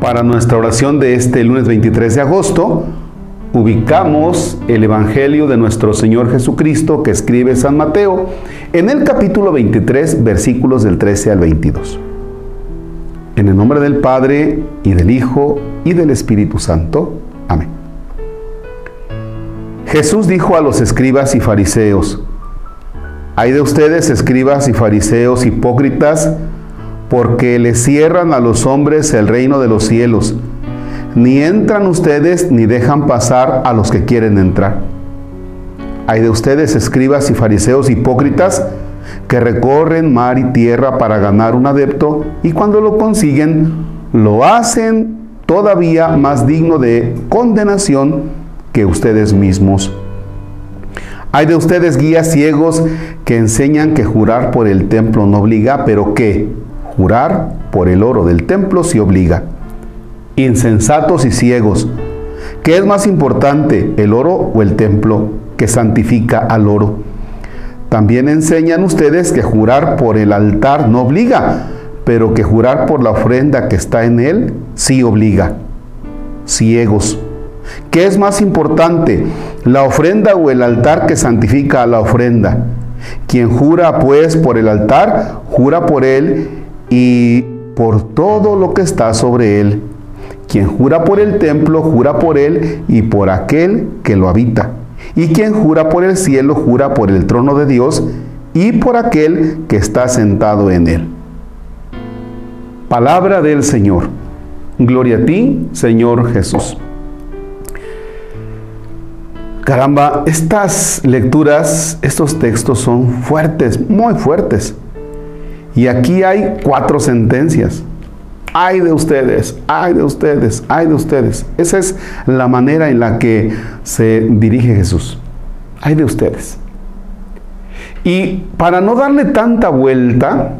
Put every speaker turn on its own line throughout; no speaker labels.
Para nuestra oración de este lunes 23 de agosto, ubicamos el Evangelio de nuestro Señor Jesucristo que escribe San Mateo en el capítulo 23, versículos del 13 al 22. En el nombre del Padre y del Hijo y del Espíritu Santo. Amén. Jesús dijo a los escribas y fariseos, hay de ustedes escribas y fariseos hipócritas, porque le cierran a los hombres el reino de los cielos. Ni entran ustedes ni dejan pasar a los que quieren entrar. Hay de ustedes, escribas y fariseos hipócritas, que recorren mar y tierra para ganar un adepto y cuando lo consiguen, lo hacen todavía más digno de condenación que ustedes mismos. Hay de ustedes guías ciegos que enseñan que jurar por el templo no obliga, pero que Jurar por el oro del templo se obliga. Insensatos y ciegos. ¿Qué es más importante, el oro o el templo que santifica al oro? También enseñan ustedes que jurar por el altar no obliga, pero que jurar por la ofrenda que está en él sí obliga. Ciegos. ¿Qué es más importante, la ofrenda o el altar que santifica a la ofrenda? Quien jura pues por el altar, jura por él y por todo lo que está sobre él. Quien jura por el templo, jura por él y por aquel que lo habita. Y quien jura por el cielo, jura por el trono de Dios y por aquel que está sentado en él. Palabra del Señor. Gloria a ti, Señor Jesús. Caramba, estas lecturas, estos textos son fuertes, muy fuertes. Y aquí hay cuatro sentencias. Ay de ustedes, ay de ustedes, ay de ustedes. Esa es la manera en la que se dirige Jesús. Ay de ustedes. Y para no darle tanta vuelta,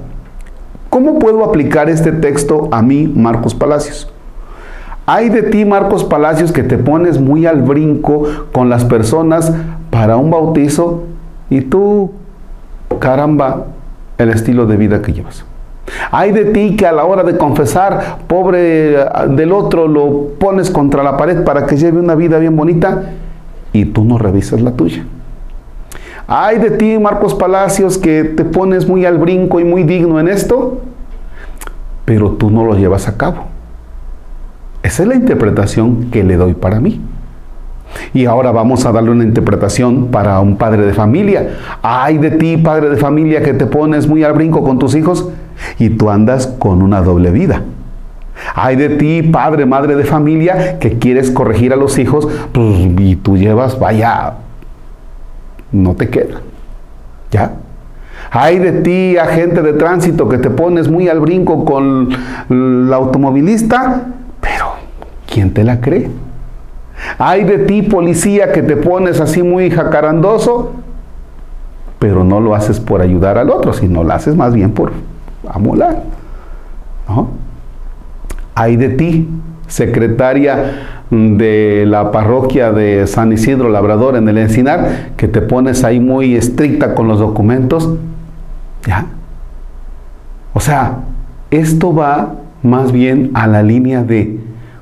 ¿cómo puedo aplicar este texto a mí, Marcos Palacios? Hay de ti, Marcos Palacios, que te pones muy al brinco con las personas para un bautizo y tú, caramba, el estilo de vida que llevas. Hay de ti que a la hora de confesar, pobre del otro, lo pones contra la pared para que lleve una vida bien bonita y tú no revisas la tuya. Hay de ti, Marcos Palacios, que te pones muy al brinco y muy digno en esto, pero tú no lo llevas a cabo. Esa es la interpretación que le doy para mí. Y ahora vamos a darle una interpretación para un padre de familia. Ay de ti, padre de familia, que te pones muy al brinco con tus hijos y tú andas con una doble vida. Ay de ti, padre, madre de familia, que quieres corregir a los hijos pues, y tú llevas, vaya, no te queda. ¿Ya? Ay de ti, agente de tránsito, que te pones muy al brinco con el automovilista, pero ¿quién te la cree? Hay de ti, policía, que te pones así muy jacarandoso, pero no lo haces por ayudar al otro, sino lo haces más bien por amolar. ¿no? Hay de ti, secretaria de la parroquia de San Isidro Labrador en el Encinar, que te pones ahí muy estricta con los documentos. ¿Ya? O sea, esto va más bien a la línea de,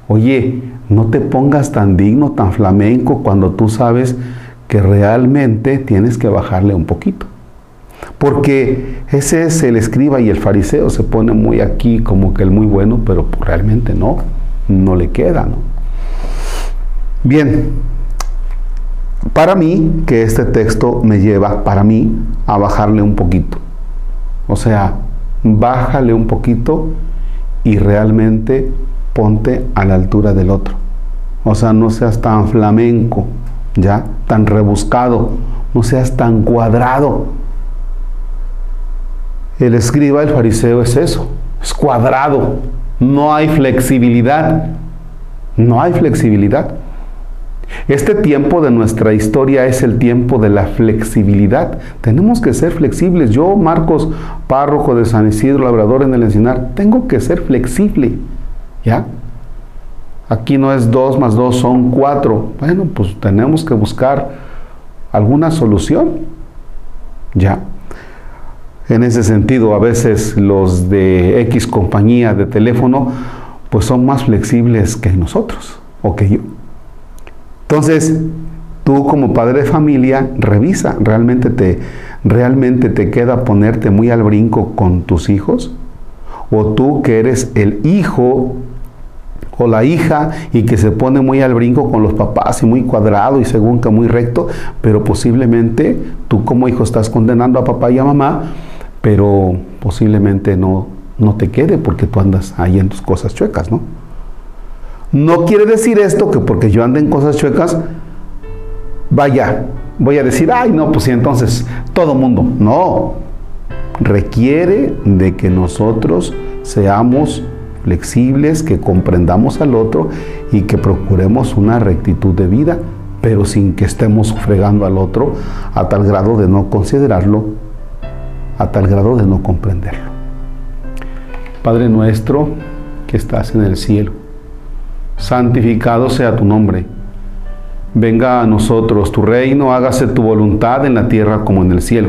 oye, no te pongas tan digno, tan flamenco, cuando tú sabes que realmente tienes que bajarle un poquito. Porque ese es el escriba y el fariseo, se pone muy aquí como que el muy bueno, pero realmente no, no le queda. ¿no? Bien, para mí que este texto me lleva, para mí, a bajarle un poquito. O sea, bájale un poquito y realmente ponte a la altura del otro. O sea, no seas tan flamenco, ya, tan rebuscado, no seas tan cuadrado. El escriba, el fariseo es eso, es cuadrado, no hay flexibilidad, no hay flexibilidad. Este tiempo de nuestra historia es el tiempo de la flexibilidad. Tenemos que ser flexibles. Yo, Marcos, párroco de San Isidro, labrador en el Encinar, tengo que ser flexible. ¿Ya? Aquí no es dos más dos, son cuatro. Bueno, pues tenemos que buscar alguna solución. Ya. En ese sentido, a veces los de X compañía de teléfono, pues son más flexibles que nosotros o que yo. Entonces, tú como padre de familia, revisa, ¿realmente te, realmente te queda ponerte muy al brinco con tus hijos? ¿O tú que eres el hijo o la hija y que se pone muy al brinco con los papás y muy cuadrado y según que muy recto, pero posiblemente tú como hijo estás condenando a papá y a mamá, pero posiblemente no, no te quede porque tú andas ahí en tus cosas chuecas, ¿no? No quiere decir esto que porque yo ande en cosas chuecas, vaya, voy a decir, ay, no, pues sí, entonces todo mundo. No, requiere de que nosotros seamos flexibles, que comprendamos al otro y que procuremos una rectitud de vida, pero sin que estemos fregando al otro a tal grado de no considerarlo, a tal grado de no comprenderlo. Padre nuestro que estás en el cielo, santificado sea tu nombre. Venga a nosotros tu reino, hágase tu voluntad en la tierra como en el cielo.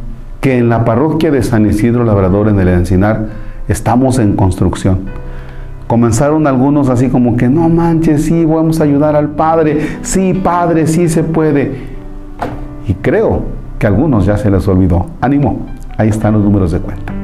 que en la parroquia de San Isidro Labrador en el Encinar estamos en construcción. Comenzaron algunos así como que, no manches, sí, vamos a ayudar al Padre, sí, Padre, sí se puede. Y creo que a algunos ya se les olvidó. Ánimo, ahí están los números de cuenta.